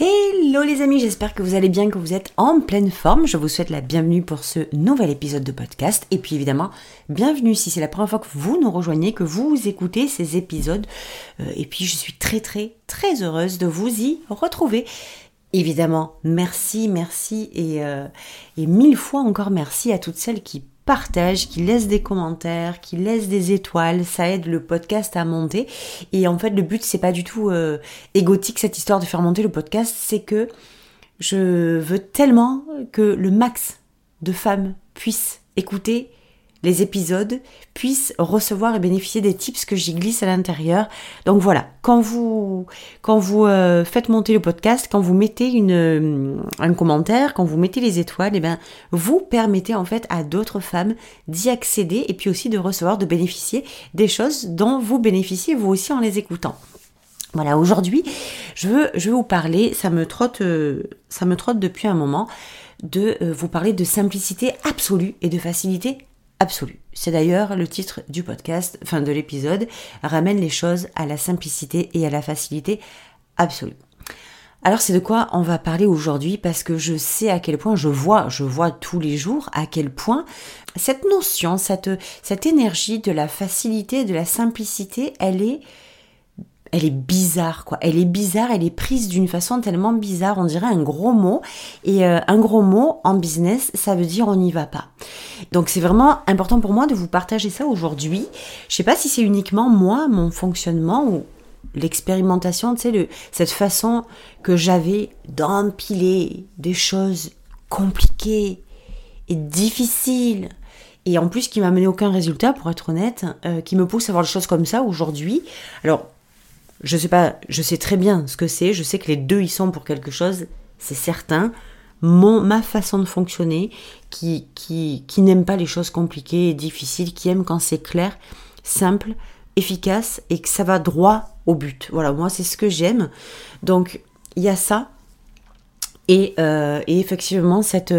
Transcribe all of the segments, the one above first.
Hello les amis, j'espère que vous allez bien, que vous êtes en pleine forme. Je vous souhaite la bienvenue pour ce nouvel épisode de podcast. Et puis évidemment, bienvenue si c'est la première fois que vous nous rejoignez, que vous écoutez ces épisodes. Euh, et puis je suis très très très heureuse de vous y retrouver. Évidemment, merci, merci et, euh, et mille fois encore merci à toutes celles qui partagent, qui laissent des commentaires, qui laissent des étoiles, ça aide le podcast à monter. Et en fait, le but c'est pas du tout euh, égotique cette histoire de faire monter le podcast, c'est que je veux tellement que le max de femmes puissent écouter les épisodes puissent recevoir et bénéficier des tips que j'y glisse à l'intérieur. Donc voilà, quand vous, euh, faites monter le podcast, quand vous mettez euh, un commentaire, quand vous mettez les étoiles, et eh ben, vous permettez en fait à d'autres femmes d'y accéder et puis aussi de recevoir, de bénéficier des choses dont vous bénéficiez vous aussi en les écoutant. Voilà, aujourd'hui, je veux, je veux vous parler, ça me trotte, euh, ça me trotte depuis un moment, de vous parler de simplicité absolue et de facilité absolue. C'est d'ailleurs le titre du podcast, enfin de l'épisode, ramène les choses à la simplicité et à la facilité absolue. Alors c'est de quoi on va parler aujourd'hui parce que je sais à quel point je vois, je vois tous les jours à quel point cette notion, cette, cette énergie de la facilité, de la simplicité, elle est elle est bizarre, quoi. Elle est bizarre, elle est prise d'une façon tellement bizarre, on dirait un gros mot. Et euh, un gros mot en business, ça veut dire on n'y va pas. Donc c'est vraiment important pour moi de vous partager ça aujourd'hui. Je sais pas si c'est uniquement moi, mon fonctionnement ou l'expérimentation, tu sais, cette façon que j'avais d'empiler des choses compliquées et difficiles et en plus qui m'a mené aucun résultat pour être honnête, euh, qui me pousse à voir les choses comme ça aujourd'hui. Alors je sais pas, je sais très bien ce que c'est, je sais que les deux y sont pour quelque chose, c'est certain. Mon, ma façon de fonctionner, qui, qui, qui n'aime pas les choses compliquées et difficiles, qui aime quand c'est clair, simple, efficace et que ça va droit au but. Voilà, moi c'est ce que j'aime. Donc il y a ça. Et, euh, et effectivement, cette,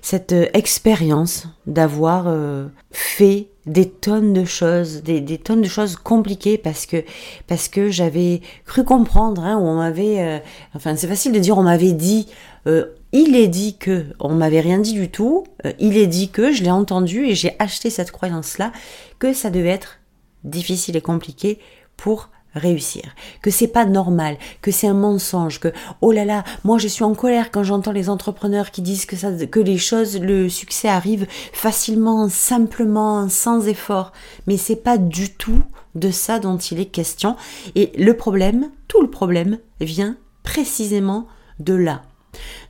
cette expérience d'avoir euh, fait des tonnes de choses, des, des, tonnes de choses compliquées parce que parce que j'avais cru comprendre, hein, on m'avait, euh, enfin c'est facile de dire on m'avait dit, euh, il est dit que, on m'avait rien dit du tout, euh, il est dit que, je l'ai entendu et j'ai acheté cette croyance là que ça devait être difficile et compliqué pour réussir, que c'est pas normal, que c'est un mensonge, que oh là là, moi je suis en colère quand j'entends les entrepreneurs qui disent que ça, que les choses, le succès arrive facilement, simplement, sans effort, mais c'est pas du tout de ça dont il est question. Et le problème, tout le problème, vient précisément de là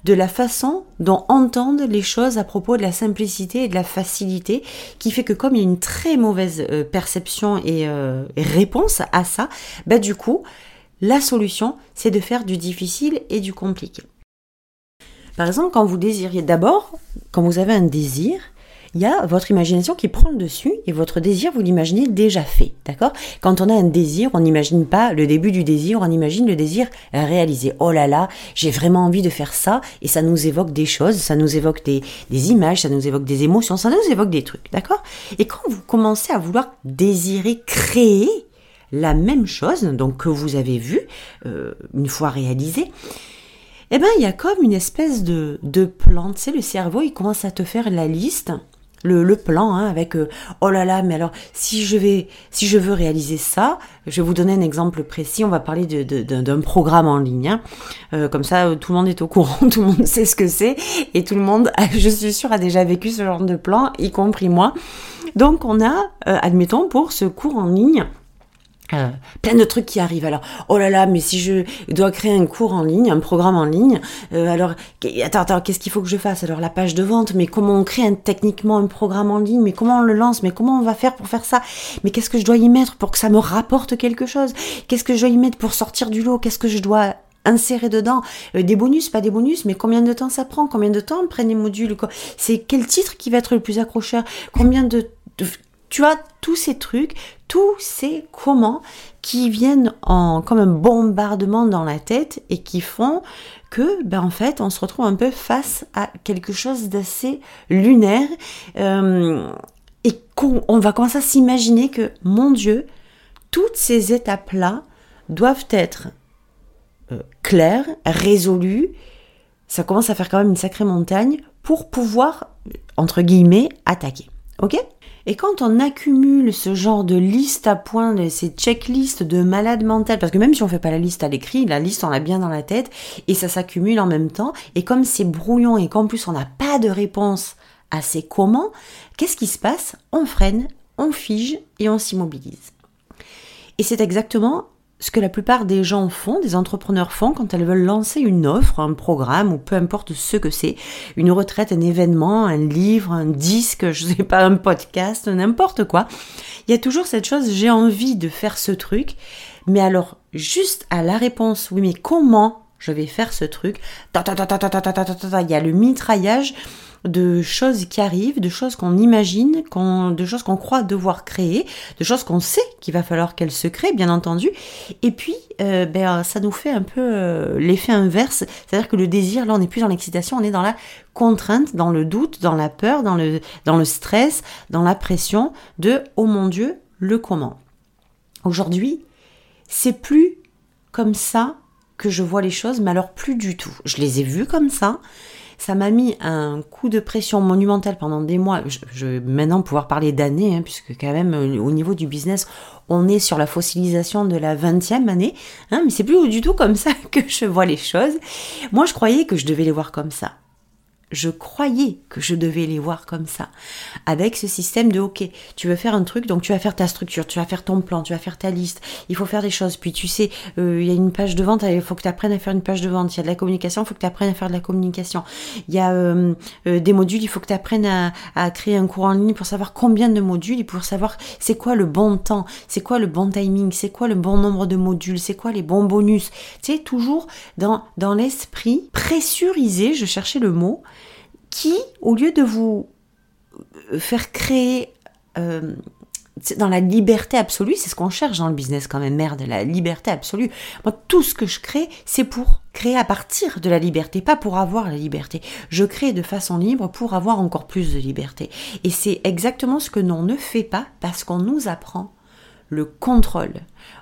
de la façon dont entendent les choses à propos de la simplicité et de la facilité, qui fait que comme il y a une très mauvaise euh, perception euh, et, réponse à ça, bah du coup, la solution, c'est de faire du difficile et du compliqué. Par exemple, quand vous désiriez d'abord, quand vous avez un désir, il y a votre imagination qui prend le dessus et votre désir, vous l'imaginez déjà fait, d'accord? Quand on a un désir, on n'imagine pas le début du désir, on imagine le désir réalisé. Oh là là, j'ai vraiment envie de faire ça et ça nous évoque des choses, ça nous évoque des, images, ça nous évoque des émotions, ça nous évoque des trucs, d'accord? Et quand vous commencez à vouloir désirer créer la même chose, donc que vous avez vu euh, une fois réalisé, eh ben il y a comme une espèce de, de plan, tu sais, le cerveau il commence à te faire la liste le, plan hein, avec euh, oh là là mais alors si je vais si je veux réaliser ça je vais vous donner un exemple précis on va parler d'un de, programme en ligne hein. euh, comme ça tout le monde est au courant tout le monde sait ce que c'est et tout le monde je suis sûre a déjà vécu ce genre de plan y compris moi donc on a euh, admettons pour ce cours en ligne euh, plein de trucs qui arrivent. Alors, oh là là, mais si je dois créer un cours en ligne, un programme en ligne, euh, alors, attends, attends, qu'est-ce qu'il faut que je fasse? Alors, la page de vente, mais comment on crée techniquement un programme en ligne? Mais comment on le lance? Mais comment on va faire pour faire ça? Mais qu'est-ce que je dois y mettre pour que ça me rapporte quelque chose? Qu'est-ce que je dois y mettre pour sortir du lot? Qu'est-ce que je dois insérer dedans? Euh, des bonus, pas des bonus, mais combien de temps ça prend, combien de temps prennent les modules, c'est quel titre qui va être le plus accrocheur, combien de, tu vois, tous ces trucs, tous ces comment qui viennent en comme un bombardement dans la tête et qui font que, ben en fait, on se retrouve un peu face à quelque chose d'assez lunaire euh, et qu'on va commencer à s'imaginer que, mon Dieu, toutes ces étapes-là doivent être euh, claires, résolues. Ça commence à faire quand même une sacrée montagne pour pouvoir, entre guillemets, attaquer. Et quand on accumule ce genre de liste à points, ces checklists de malade mental, parce que même si on fait pas la liste à l'écrit, la liste on l'a bien dans la tête et ça s'accumule en même temps. Et comme c'est brouillon et qu'en plus on n'a pas de réponse à ces comment, qu'est-ce qui se passe? On freine, on fige et on s'immobilise. Et c'est exactement ce que la plupart des gens font, des entrepreneurs font quand elles veulent lancer une offre, un programme ou peu importe ce que c'est, une retraite, un événement, un livre, un disque, je sais pas, un podcast, n'importe quoi. Il y a toujours cette chose, j'ai envie de faire ce truc, mais alors juste à la réponse, oui mais comment je vais faire ce truc, il y a le mitraillage de choses qui arrivent, de choses qu'on imagine, de choses qu'on croit devoir créer, de choses qu'on sait qu'il va falloir qu'elles se créent, bien entendu. Et puis, euh, ben, ça nous fait un peu euh, l'effet inverse, c'est-à-dire que le désir, là, on n'est plus dans l'excitation, on est dans la contrainte, dans le doute, dans la peur, dans le, dans le stress, dans la pression de oh mon Dieu, le comment. Aujourd'hui, c'est plus comme ça que je vois les choses, mais alors plus du tout. Je les ai vues comme ça, ça m'a mis un coup de pression monumental pendant des mois. Je, vais maintenant pouvoir parler d'années, hein, puisque quand même euh, au niveau du business, on est sur la fossilisation de la 20e année. Hein, mais c'est plus du tout comme ça que je vois les choses. Moi, je croyais que je devais les voir comme ça je croyais que je devais les voir comme ça. Avec ce système de OK, tu veux faire un truc, donc tu vas faire ta structure, tu vas faire ton plan, tu vas faire ta liste, il faut faire des choses. Puis tu sais, euh, il y a une page de vente, il faut que tu apprennes à faire une page de vente. Il y a de la communication, il faut que tu apprennes à faire de la communication. Il y a euh, euh, des modules, il faut que tu apprennes à, créer un cours en ligne pour savoir combien de modules et pour savoir c'est quoi le bon temps, c'est quoi le bon timing, c'est quoi le bon nombre de modules, c'est quoi les bons bonus. Tu sais, toujours dans, dans l'esprit pressurisé, je cherchais le mot, qui, au lieu de vous euh, faire créer euh, dans la liberté absolue, c'est ce qu'on cherche dans le business quand même, merde, la liberté absolue. Moi, tout ce que je crée, c'est pour créer à partir de la liberté, pas pour avoir la liberté. Je crée de façon libre pour avoir encore plus de liberté. Et c'est exactement ce que l'on ne fait pas parce qu'on nous apprend le contrôle.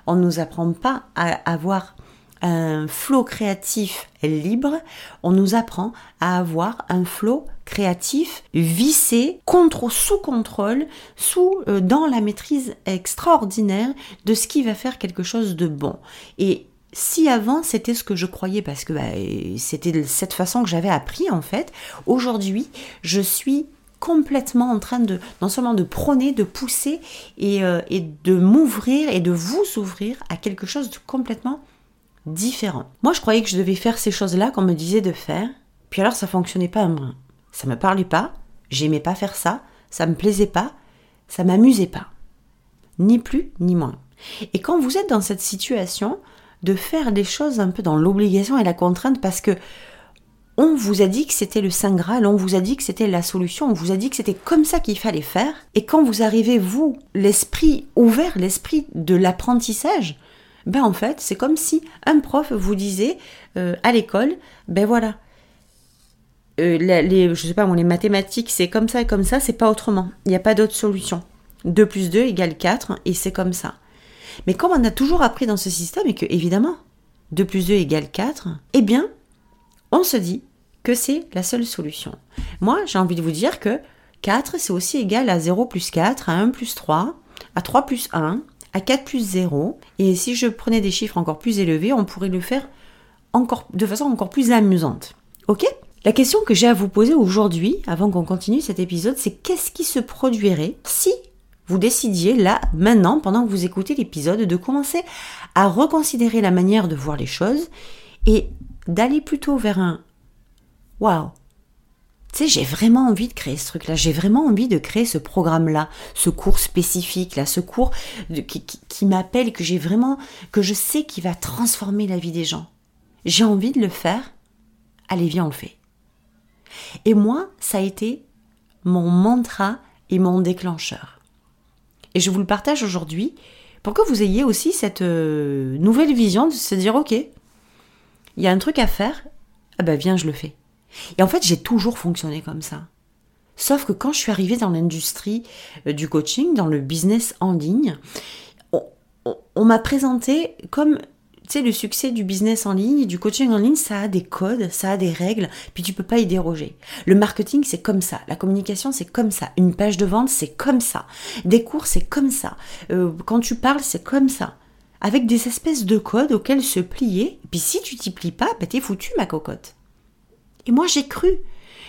On ne nous apprend pas à avoir un flot créatif libre, on nous apprend à avoir un flot créatif vissé, contre sous contrôle, sous euh, dans la maîtrise extraordinaire de ce qui va faire quelque chose de bon. Et si avant c'était ce que je croyais parce que bah, c'était de cette façon que j'avais appris en fait, aujourd'hui je suis complètement en train de non seulement de prôner, de pousser et, euh, et de m'ouvrir et de vous ouvrir à quelque chose de complètement différent. Moi, je croyais que je devais faire ces choses-là qu'on me disait de faire, puis alors ça fonctionnait pas un brin. Ça me parlait pas, j'aimais pas faire ça, ça me plaisait pas, ça m'amusait pas. Ni plus ni moins. Et quand vous êtes dans cette situation de faire des choses un peu dans l'obligation et la contrainte parce que on vous a dit que c'était le Saint Graal, on vous a dit que c'était la solution, on vous a dit que c'était comme ça qu'il fallait faire. Et quand vous arrivez, vous, l'esprit ouvert, l'esprit de l'apprentissage, ben en fait, c'est comme si un prof vous disait euh, à l'école, ben voilà, euh, les, sais pas, les mathématiques, c'est comme ça et comme ça, c'est pas autrement. Il n'y a pas d'autre solution. 2 plus 2 égale 4 et c'est comme ça. Mais comme on a toujours appris dans ce système et que, évidemment, 2 plus 2 égale 4, eh bien, on se dit que c'est la seule solution. Moi, j'ai envie de vous dire que 4, c'est aussi égal à 0 plus 4, à 1 plus 3, à 3 plus 1, à 4 plus 0. Et si je prenais des chiffres encore plus élevés, on pourrait le faire encore, de façon encore plus amusante. Ok? La question que j'ai à vous poser aujourd'hui, avant qu'on continue cet épisode, c'est qu'est-ce qui se produirait si vous décidiez là, maintenant, pendant que vous écoutez l'épisode, de commencer à reconsidérer la manière de voir les choses et d'aller plutôt vers un Waouh, j'ai vraiment envie de créer ce truc-là, j'ai vraiment envie de créer ce programme-là, ce cours spécifique, là, ce cours qui, qui, m'appelle, que j'ai vraiment, que je sais qui va transformer la vie des gens. j'ai envie de le faire, allez, viens, on le fait. Et moi, ça a été mon mantra et mon déclencheur. Et je vous le partage aujourd'hui pour que vous ayez aussi cette euh, nouvelle vision de se dire, ok, il y a un truc à faire, ah ben viens, je le fais. Et en fait, j'ai toujours fonctionné comme ça. Sauf que quand je suis arrivée dans l'industrie euh, du coaching, dans le business en ligne, on m'a présenté comme tu sais, le succès du business en ligne, du coaching en ligne, ça a des codes, ça a des règles, puis tu peux pas y déroger. Le marketing, c'est comme ça. La communication, c'est comme ça. Une page de vente, c'est comme ça. Des cours, c'est comme ça. Euh, quand tu parles, c'est comme ça. Avec des espèces de codes auxquels se plier. Puis si tu t'y plies pas, bah t'es foutu, ma cocotte. Et moi, j'ai cru.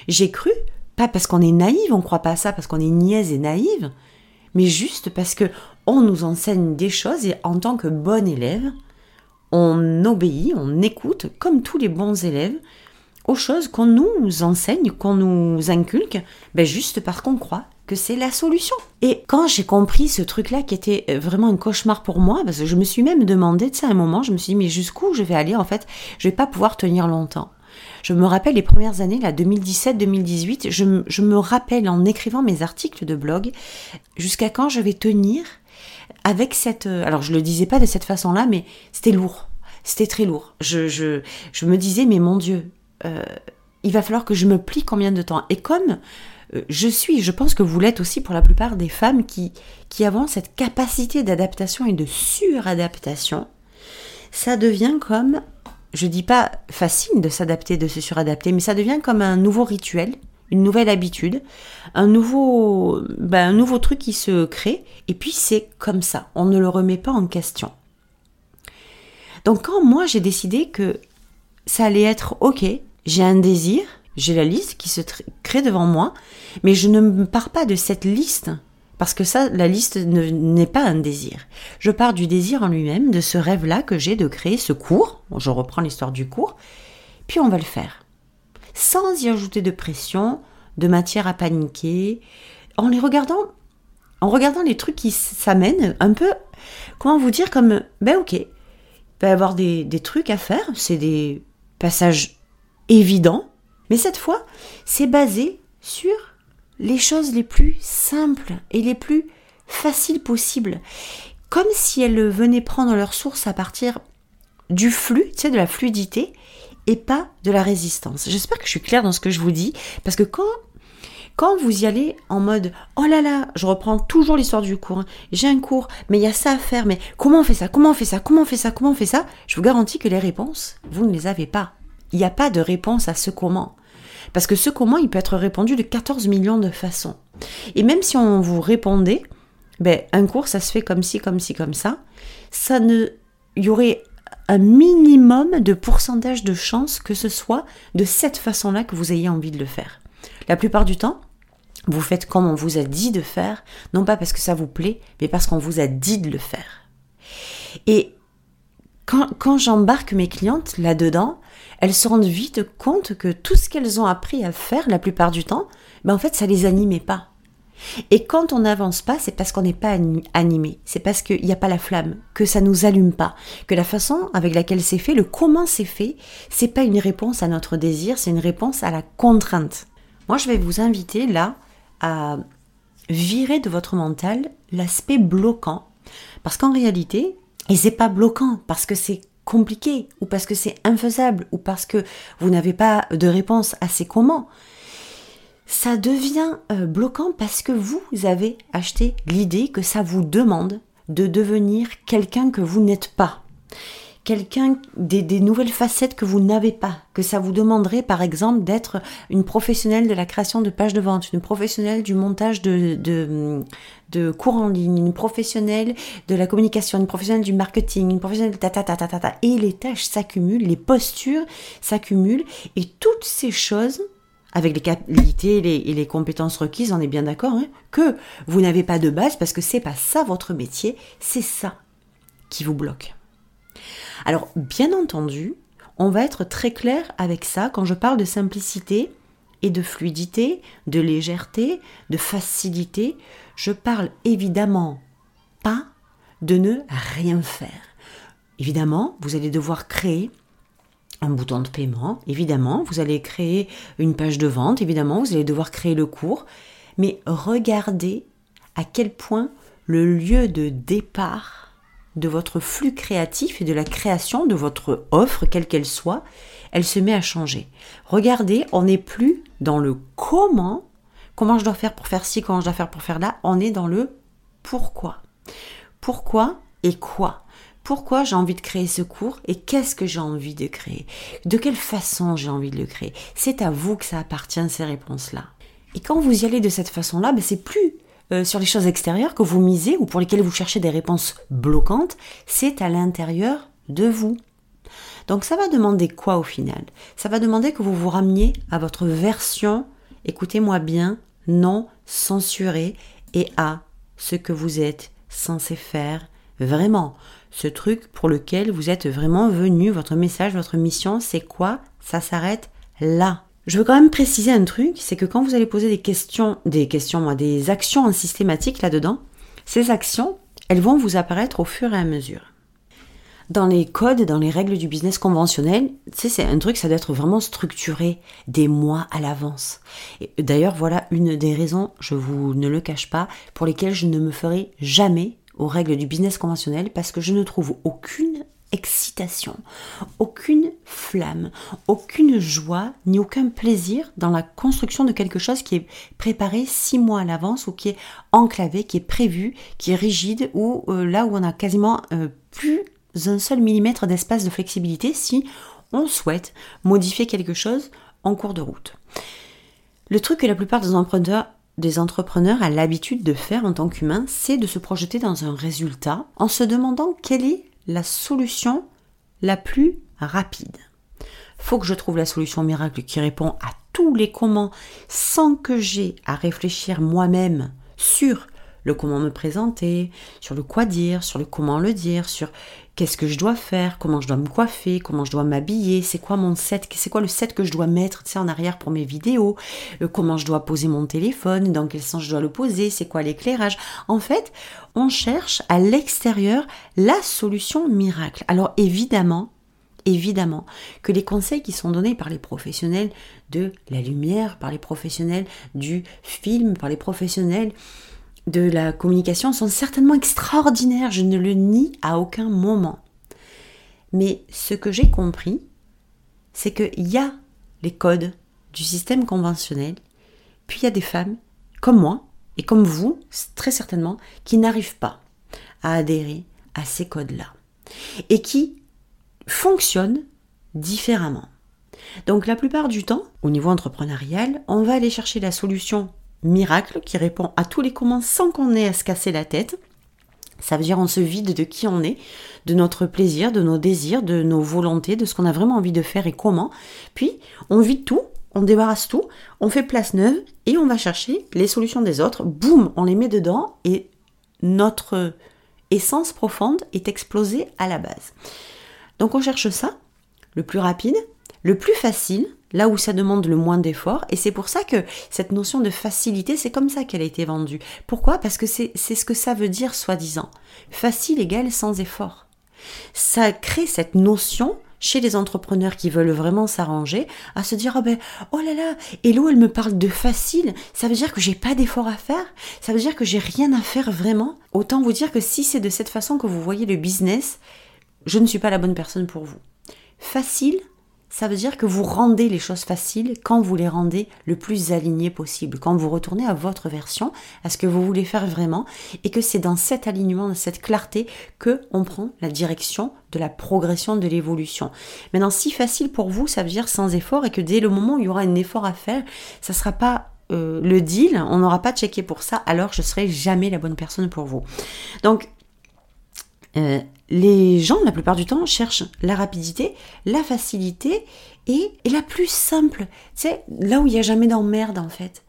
J'ai cru, pas parce qu'on est naïve, on croit pas à ça parce qu'on est niaise et naïve, mais juste parce que on nous enseigne des choses et en tant que bon élève, on obéit, on écoute, comme tous les bons élèves, aux choses qu'on nous enseigne, qu'on nous inculque, ben juste parce qu'on croit que c'est la solution. Et quand j'ai compris ce truc-là qui était euh, vraiment un cauchemar pour moi, parce que je me suis même demandé, tu sais, à un moment, je me suis dit, mais jusqu'où je vais aller en fait? Je vais pas pouvoir tenir longtemps. Je me rappelle les premières années, là, 2017-2018, je, je me rappelle en écrivant mes articles de blog, jusqu'à quand je vais tenir avec cette... Euh, alors je le disais pas de cette façon-là, mais c'était lourd. C'était très lourd. Je, je, je, me disais, mais mon Dieu, euh, il va falloir que je me plie combien de temps? Et comme euh, je suis, je pense que vous l'êtes aussi pour la plupart des femmes qui, qui avons cette capacité d'adaptation et de suradaptation, ça devient comme, je dis pas facile de s'adapter, de se suradapter, mais ça devient comme un nouveau rituel une nouvelle habitude, un nouveau, ben, un nouveau truc qui se crée, et puis c'est comme ça, on ne le remet pas en question. Donc quand moi j'ai décidé que ça allait être ok, j'ai un désir, j'ai la liste qui se crée devant moi, mais je ne pars pas de cette liste, parce que ça, la liste n'est pas un désir. Je pars du désir en lui-même, de ce rêve-là que j'ai de créer ce cours, je reprends l'histoire du cours, puis on va le faire. Sans y ajouter de pression, de matière à paniquer, en les regardant, en regardant les trucs qui s'amènent un peu, comment vous dire, comme, ben ok, il va y avoir des, des trucs à faire, c'est des passages évidents, mais cette fois, c'est basé sur les choses les plus simples et les plus faciles possibles. Comme si elles venaient prendre leur source à partir du flux, tu sais, de la fluidité, et pas de la résistance. J'espère que je suis claire dans ce que je vous dis, parce que quand quand vous y allez en mode oh là là, je reprends toujours l'histoire du cours, hein. j'ai un cours, mais il y a ça à faire, mais comment on fait ça, comment on fait ça, comment on fait ça, comment on fait ça, je vous garantis que les réponses, vous ne les avez pas. Il n'y a pas de réponse à ce comment. Parce que ce comment, il peut être répondu de 14 millions de façons. Et même si on vous répondait, ben, un cours, ça se fait comme ci, comme ci, comme ça, ça ne, il y aurait un minimum de pourcentage de chance que ce soit de cette façon-là que vous ayez envie de le faire. La plupart du temps, vous faites comme on vous a dit de faire, non pas parce que ça vous plaît, mais parce qu'on vous a dit de le faire. Et quand, quand j'embarque mes clientes là-dedans, elles se rendent vite compte que tout ce qu'elles ont appris à faire la plupart du temps, ben en fait, ça les animait pas. Et quand on n'avance pas, c'est parce qu'on n'est pas animé, c'est parce qu'il n'y a pas la flamme, que ça nous allume pas, que la façon avec laquelle c'est fait, le comment c'est fait, c'est pas une réponse à notre désir, c'est une réponse à la contrainte. Moi, je vais vous inviter là à virer de votre mental l'aspect bloquant, parce qu'en réalité, et c'est pas bloquant parce que c'est compliqué ou parce que c'est infaisable ou parce que vous n'avez pas de réponse à ces comment ça devient euh, bloquant parce que vous avez acheté l'idée que ça vous demande de devenir quelqu'un que vous n'êtes pas. Quelqu'un des, nouvelles facettes que vous n'avez pas, que ça vous demanderait par exemple d'être une professionnelle de la création de pages de vente, une professionnelle du montage de, de, de cours en ligne, une professionnelle de la communication, une professionnelle du marketing, une professionnelle de ta ta ta ta ta, ta. et les tâches s'accumulent, les postures s'accumulent et toutes ces choses avec les qualités et les, compétences requises, on est bien d'accord, hein, que vous n'avez pas de base parce que c'est pas ça votre métier, c'est ça qui vous bloque. Alors, bien entendu, on va être très clair avec ça quand je parle de simplicité et de fluidité, de légèreté, de facilité. Je parle évidemment pas de ne rien faire. Évidemment, vous allez devoir créer un bouton de paiement, évidemment, vous allez créer une page de vente, évidemment, vous allez devoir créer le cours, mais regardez à quel point le lieu de départ de votre flux créatif et de la création de votre offre, quelle qu'elle soit, elle se met à changer. Regardez, on n'est plus dans le comment, comment je dois faire pour faire ci, comment je dois faire pour faire là, on est dans le pourquoi. Pourquoi et quoi? Pourquoi j'ai envie de créer ce cours et qu'est-ce que j'ai envie de créer? De quelle façon j'ai envie de le créer? C'est à vous que ça appartient ces réponses-là. Et quand vous y allez de cette façon-là, ben c'est plus euh, sur les choses extérieures que vous misez ou pour lesquelles vous cherchez des réponses bloquantes, c'est à l'intérieur de vous. Donc ça va demander quoi au final? Ça va demander que vous vous rameniez à votre version, écoutez-moi bien, non censurée et à ce que vous êtes censé faire vraiment ce truc pour lequel vous êtes vraiment venu, votre message, votre mission, c'est quoi? Ça s'arrête là. Je veux quand même préciser un truc, c'est que quand vous allez poser des questions, des questions, des actions en systématique là-dedans, ces actions, elles vont vous apparaître au fur et à mesure. Dans les codes, dans les règles du business conventionnel, c'est un truc, ça doit être vraiment structuré des mois à l'avance. D'ailleurs, voilà une des raisons, je vous ne le cache pas, pour lesquelles je ne me ferai jamais aux règles du business conventionnel parce que je ne trouve aucune excitation, aucune flamme, aucune joie, ni aucun plaisir dans la construction de quelque chose qui est préparé six mois à l'avance ou qui est enclavé, qui est prévu, qui est rigide, ou euh, là où on a quasiment euh, plus un seul millimètre d'espace de flexibilité si on souhaite modifier quelque chose en cours de route. Le truc que la plupart des des entrepreneurs a l'habitude de faire en tant qu'humain, c'est de se projeter dans un résultat en se demandant quelle est la solution la plus rapide. Faut que je trouve la solution miracle qui répond à tous les comment sans que j'ai à réfléchir moi-même sur le comment me présenter, sur le quoi dire, sur le comment le dire, sur qu'est-ce que je dois faire, comment je dois me coiffer, comment je dois m'habiller, c'est quoi mon set, c'est quoi le set que je dois mettre tu en arrière pour mes vidéos, euh, comment je dois poser mon téléphone, dans quel sens je dois le poser, c'est quoi l'éclairage? En fait, on cherche à l'extérieur la solution miracle. Alors évidemment, évidemment que les conseils qui sont donnés par les professionnels de la lumière, par les professionnels du film, par les professionnels de la communication sont certainement extraordinaires, je ne le nie à aucun moment. Mais ce que j'ai compris, c'est qu'il y a les codes du système conventionnel, puis il y a des femmes comme moi et comme vous, très certainement, qui n'arrivent pas à adhérer à ces codes-là et qui fonctionnent différemment. Donc la plupart du temps, au niveau entrepreneurial, on va aller chercher la solution miracle qui répond à tous les commandes sans qu'on ait à se casser la tête. Ça veut dire on se vide de qui on est, de notre plaisir, de nos désirs, de nos volontés, de ce qu'on a vraiment envie de faire et comment. Puis on vide tout, on débarrasse tout, on fait place neuve et on va chercher les solutions des autres. Boum, on les met dedans et notre essence profonde est explosée à la base. Donc on cherche ça, le plus rapide, le plus facile, là où ça demande le moins d'efforts. Et c'est pour ça que cette notion de facilité, c'est comme ça qu'elle a été vendue. Pourquoi? Parce que c'est ce que ça veut dire, soi-disant. Facile égale sans effort. Ça crée cette notion chez les entrepreneurs qui veulent vraiment s'arranger à se dire oh ben oh là là Hello elle me parle de facile ça veut dire que j'ai pas d'effort à faire ça veut dire que j'ai rien à faire vraiment autant vous dire que si c'est de cette façon que vous voyez le business je ne suis pas la bonne personne pour vous facile ça veut dire que vous rendez les choses faciles quand vous les rendez le plus alignées possible, quand vous retournez à votre version, à ce que vous voulez faire vraiment, et que c'est dans cet alignement, dans cette clarté, que on prend la direction de la progression, de l'évolution. Maintenant, si facile pour vous, ça veut dire sans effort, et que dès le moment où il y aura un effort à faire, ça sera pas euh, le deal, on n'aura pas checké pour ça, alors je serai jamais la bonne personne pour vous. Donc, euh, les gens, la plupart du temps, cherchent la rapidité, la facilité et, la plus simple. Tu sais, là où il n'y a jamais d'emmerde, en fait.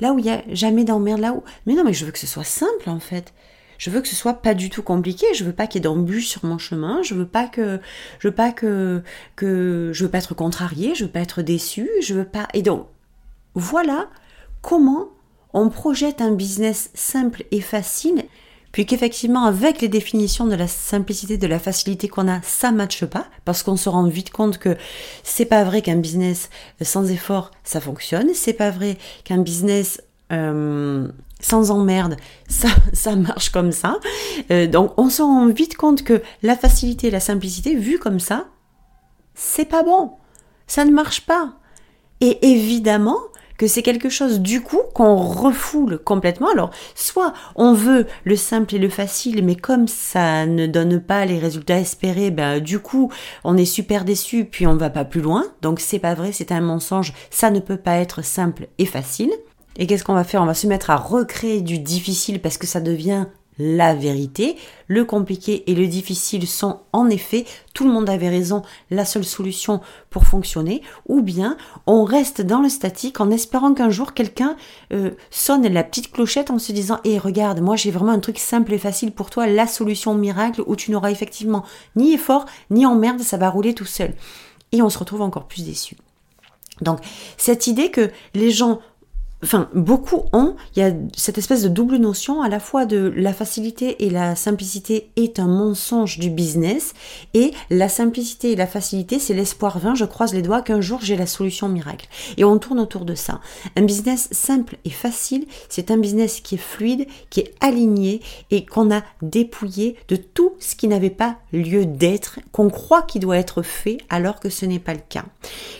Là où il n'y a jamais d'emmerde, là où... Mais non, mais je veux que ce soit simple, en fait. Je veux que ce soit pas du tout compliqué. Je veux pas qu'il y ait d'embûches sur mon chemin. Je veux pas que, je veux pas que, que, je veux pas être contrarié. Je veux pas être déçu. Je veux pas. Et donc, voilà comment on projette un business simple et facile puis qu'effectivement avec les définitions de la simplicité, de la facilité qu'on a, ça matche pas, parce qu'on se rend vite compte que c'est pas vrai qu'un business sans effort ça fonctionne, c'est pas vrai qu'un business euh, sans emmerde, ça, ça marche comme ça. Euh, donc on se rend vite compte que la facilité la simplicité, vu comme ça, c'est pas bon. Ça ne marche pas. Et évidemment, que c'est quelque chose du coup qu'on refoule complètement. Alors, soit on veut le simple et le facile, mais comme ça ne donne pas les résultats espérés, ben du coup, on est super déçu, puis on va pas plus loin. Donc c'est pas vrai, c'est un mensonge, ça ne peut pas être simple et facile. Et qu'est-ce qu'on va faire? On va se mettre à recréer du difficile parce que ça devient la vérité. Le compliqué et le difficile sont en effet, tout le monde avait raison, la seule solution pour fonctionner. Ou bien on reste dans le statique en espérant qu'un jour quelqu'un euh, sonne la petite clochette en se disant Eh regarde, moi j'ai vraiment un truc simple et facile pour toi, la solution miracle où tu n'auras effectivement ni effort, ni emmerde, ça va rouler tout seul. Et on se retrouve encore plus déçu. Donc cette idée que les gens enfin beaucoup ont, il y a cette espèce de double notion à la fois de la facilité et la simplicité est un mensonge du business et la simplicité et la facilité c'est l'espoir vain, je croise les doigts qu'un jour j'ai la solution miracle. Et on tourne autour de ça. Un business simple et facile, c'est un business qui est fluide, qui est aligné et qu'on a dépouillé de tout ce qui n'avait pas lieu d'être, qu'on croit qu'il doit être fait alors que ce n'est pas le cas.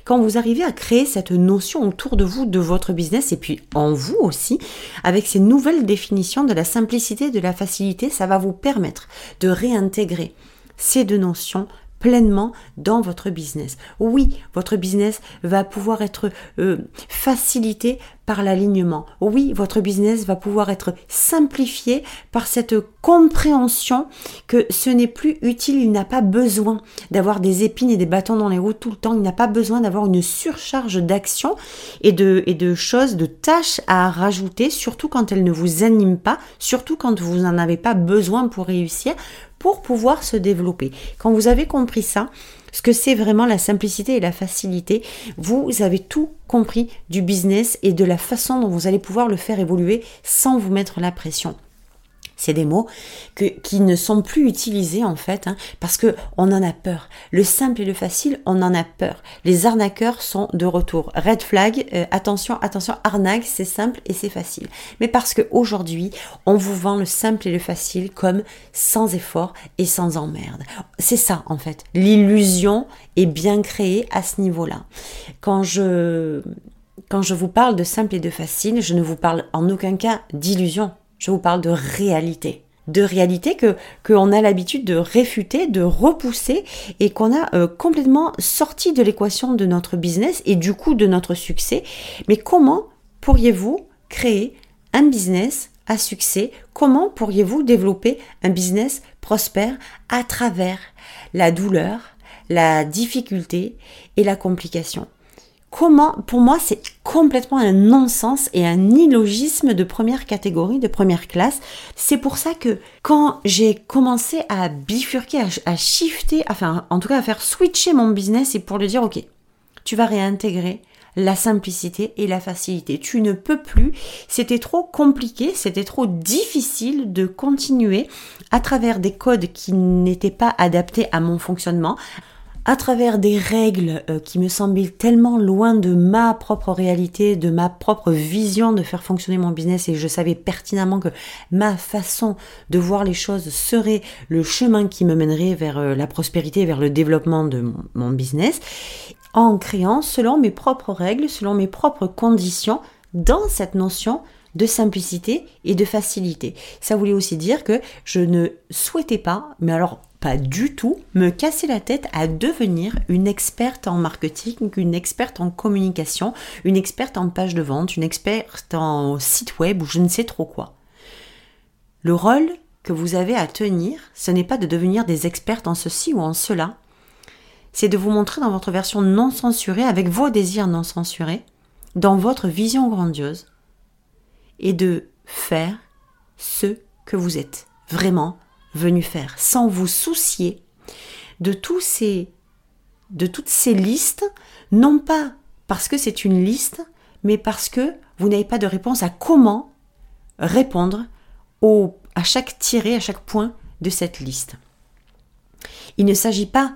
Quand vous arrivez à créer cette notion autour de vous, de votre business et puis en vous aussi, avec ces nouvelles définitions de la simplicité, de la facilité, ça va vous permettre de réintégrer ces deux notions pleinement dans votre business. Oui, votre business va pouvoir être euh, facilité par l'alignement. Oui, votre business va pouvoir être simplifié par cette compréhension que ce n'est plus utile, il n'a pas besoin d'avoir des épines et des bâtons dans les roues tout le temps, il n'a pas besoin d'avoir une surcharge d'actions et de, et de choses, de tâches à rajouter, surtout quand elles ne vous animent pas, surtout quand vous n'en avez pas besoin pour réussir pour pouvoir se développer. Quand vous avez compris ça, ce que c'est vraiment la simplicité et la facilité, vous avez tout compris du business et de la façon dont vous allez pouvoir le faire évoluer sans vous mettre la pression. C'est des mots qui ne sont plus utilisés en fait, hein, parce que on en a peur. Le simple et le facile, on en a peur. Les arnaqueurs sont de retour. Red flag, euh, attention, attention, arnaque, c'est simple et c'est facile. Mais parce que aujourd'hui, on vous vend le simple et le facile comme sans effort et sans emmerde. C'est ça en fait. L'illusion est bien créée à ce niveau-là. Quand je vous parle de simple et de facile, je ne vous parle en aucun cas d'illusion. Je vous parle de réalité. De réalité que qu'on a l'habitude de réfuter, de repousser et qu'on a euh, complètement sorti de l'équation de notre business et du coup de notre succès. Mais comment pourriez-vous créer un business à succès? Comment pourriez-vous développer un business prospère à travers la douleur, la difficulté et la complication? Pour moi, c'est complètement un non-sens et un illogisme de première catégorie, de première classe. C'est pour ça que quand j'ai commencé à bifurquer, à, shifter, enfin, en tout cas, à faire switcher mon business, c'est pour le dire, ok, tu vas réintégrer la simplicité et la facilité. Tu ne peux plus, c'était trop compliqué, c'était trop difficile de continuer à travers des codes qui n'étaient pas adaptés à mon fonctionnement, à travers des règles euh, qui me semblaient tellement loin de ma propre réalité, de ma propre vision de faire fonctionner mon business et je savais pertinemment que ma façon de voir les choses serait le chemin qui me mènerait vers euh, la prospérité, vers le développement de mon business, en créant selon mes propres règles, selon mes propres conditions, dans cette notion de simplicité et de facilité. Ça voulait aussi dire que je ne souhaitais pas, mais alors pas du tout me casser la tête à devenir une experte en marketing, une experte en communication, une experte en page de vente, une experte en site web ou je ne sais trop quoi. Le rôle que vous avez à tenir, ce n'est pas de devenir des expertes en ceci ou en cela, c'est de vous montrer dans votre version non censurée, avec vos désirs non censurés, dans votre vision grandiose, et de faire ce que vous êtes vraiment venu faire, sans vous soucier de de toutes ces listes, non pas parce que c'est une liste, mais parce que vous n'avez pas de réponse à comment répondre au, à chaque tiré, à chaque point de cette liste. Il ne s'agit pas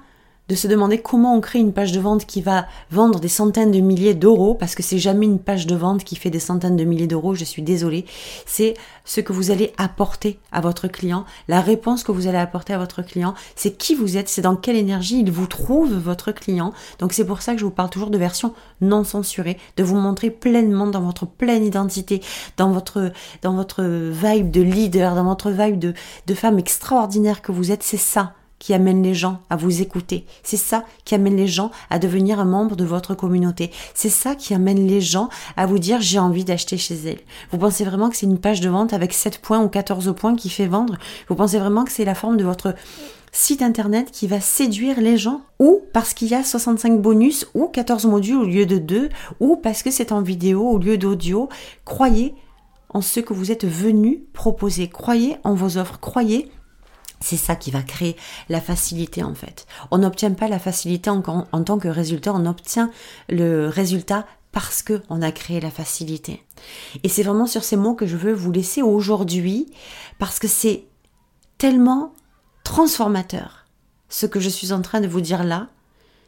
de se demander comment on crée une page de vente qui va vendre des centaines de milliers d'euros, parce que c'est jamais une page de vente qui fait des centaines de milliers d'euros, je suis désolée. C'est ce que vous allez apporter à votre client, la réponse que vous allez apporter à votre client, c'est qui vous êtes, c'est dans quelle énergie il vous trouve votre client. Donc c'est pour ça que je vous parle toujours de version non censurée, de vous montrer pleinement dans votre pleine identité, dans votre, dans votre vibe de leader, dans votre vibe de, de femme extraordinaire que vous êtes, c'est ça qui amène les gens à vous écouter. C'est ça qui amène les gens à devenir un membre de votre communauté. C'est ça qui amène les gens à vous dire j'ai envie d'acheter chez elle. Vous pensez vraiment que c'est une page de vente avec 7 points ou 14 points qui fait vendre? Vous pensez vraiment que c'est la forme de votre site internet qui va séduire les gens? Ou parce qu'il y a 65 bonus ou 14 modules au lieu de 2 ou parce que c'est en vidéo au lieu d'audio? Croyez en ce que vous êtes venu proposer. Croyez en vos offres. Croyez c'est ça qui va créer la facilité en fait. On n'obtient pas la facilité en, tant que résultat, on obtient le résultat parce que on a créé la facilité. Et c'est vraiment sur ces mots que je veux vous laisser aujourd'hui parce que c'est tellement transformateur. Ce que je suis en train de vous dire là,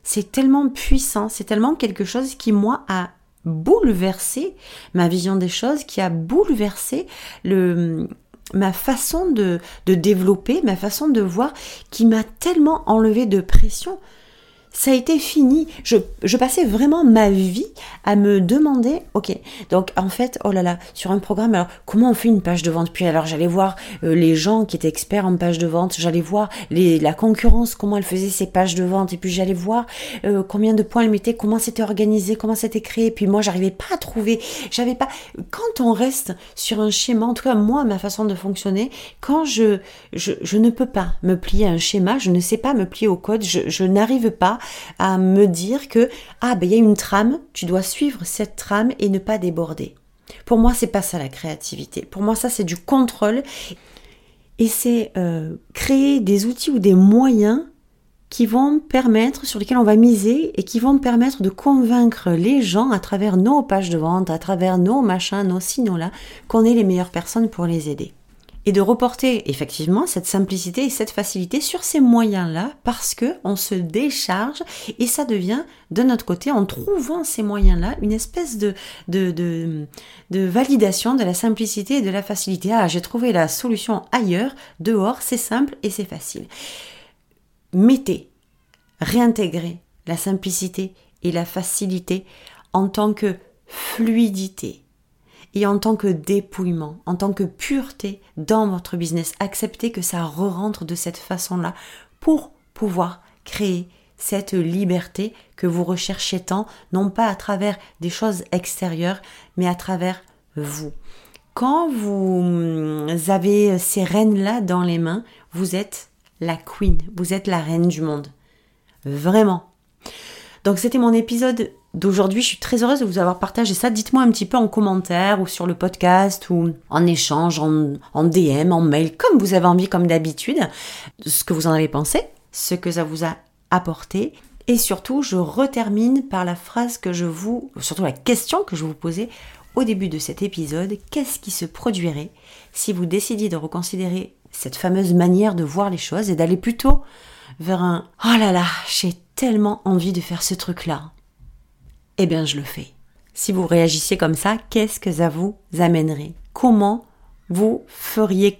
c'est tellement puissant, c'est tellement quelque chose qui moi a bouleversé ma vision des choses, qui a bouleversé le, ma façon de, de développer, ma façon de voir, qui m'a tellement enlevé de pression ça a été fini. Je, passais vraiment ma vie à me demander, ok, donc en fait, oh là là, sur un programme, alors comment on fait une page de vente? Puis alors j'allais voir euh, les gens qui étaient experts en page de vente, j'allais voir la concurrence, comment elle faisait ses pages de vente, et puis j'allais voir euh, combien de points elle mettait, comment c'était organisé, comment c'était créé. Puis moi, j'arrivais pas à trouver, j'avais pas. Quand on reste sur un schéma, en tout cas moi, ma façon de fonctionner, quand je, je, ne peux pas me plier à un schéma, je ne sais pas me plier au code, je n'arrive pas à me dire que ah ben il y a une trame, tu dois suivre cette trame et ne pas déborder. Pour moi, c'est pas ça la créativité. Pour moi, ça c'est du contrôle et c'est euh, créer des outils ou des moyens qui vont permettre, sur lesquels on va miser et qui vont permettre de convaincre les gens à travers nos pages de vente, à travers nos machins, nos signaux là, qu'on est les meilleures personnes pour les aider et de reporter effectivement cette simplicité et cette facilité sur ces moyens-là parce que on se décharge et ça devient de notre côté en trouvant ces moyens-là une espèce de, de, de, de validation de la simplicité et de la facilité. Ah, j'ai trouvé la solution ailleurs, dehors, c'est simple et c'est facile. Mettez, réintégrez la simplicité et la facilité en tant que fluidité et en tant que dépouillement, en tant que pureté dans votre business. Acceptez que ça re-rentre de cette façon-là pour pouvoir créer cette liberté que vous recherchez tant, non pas à travers des choses extérieures, mais à travers vous. Quand vous avez ces rênes-là dans les mains, vous êtes la queen, vous êtes la reine du monde. Vraiment. Donc c'était mon épisode d'aujourd'hui. Je suis très heureuse de vous avoir partagé ça. Dites-moi un petit peu en commentaire ou sur le podcast ou en échange, en, DM, en mail, comme vous avez envie, comme d'habitude, ce que vous en avez pensé, ce que ça vous a apporté. Et surtout, je retermine par la phrase que je vous, surtout la question que je vous posais au début de cet épisode. Qu'est-ce qui se produirait si vous décidiez de reconsidérer cette fameuse manière de voir les choses et d'aller plutôt vers un oh là là, j'ai tellement envie de faire ce truc-là eh bien je le fais. Si vous réagissiez comme ça, qu'est-ce que ça vous amènerait? Comment vous feriez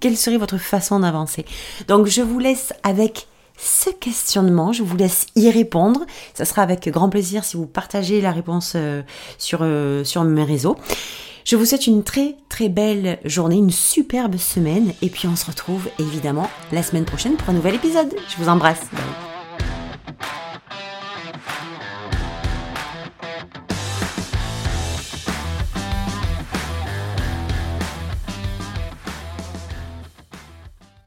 Quelle serait votre façon d'avancer? Donc je vous laisse avec ce questionnement, je vous laisse y répondre. Ça sera avec grand plaisir si vous partagez la réponse euh, sur, euh, sur mes réseaux. Je vous souhaite une très très belle journée, une superbe semaine et puis on se retrouve évidemment la semaine prochaine pour un nouvel épisode. Je vous embrasse.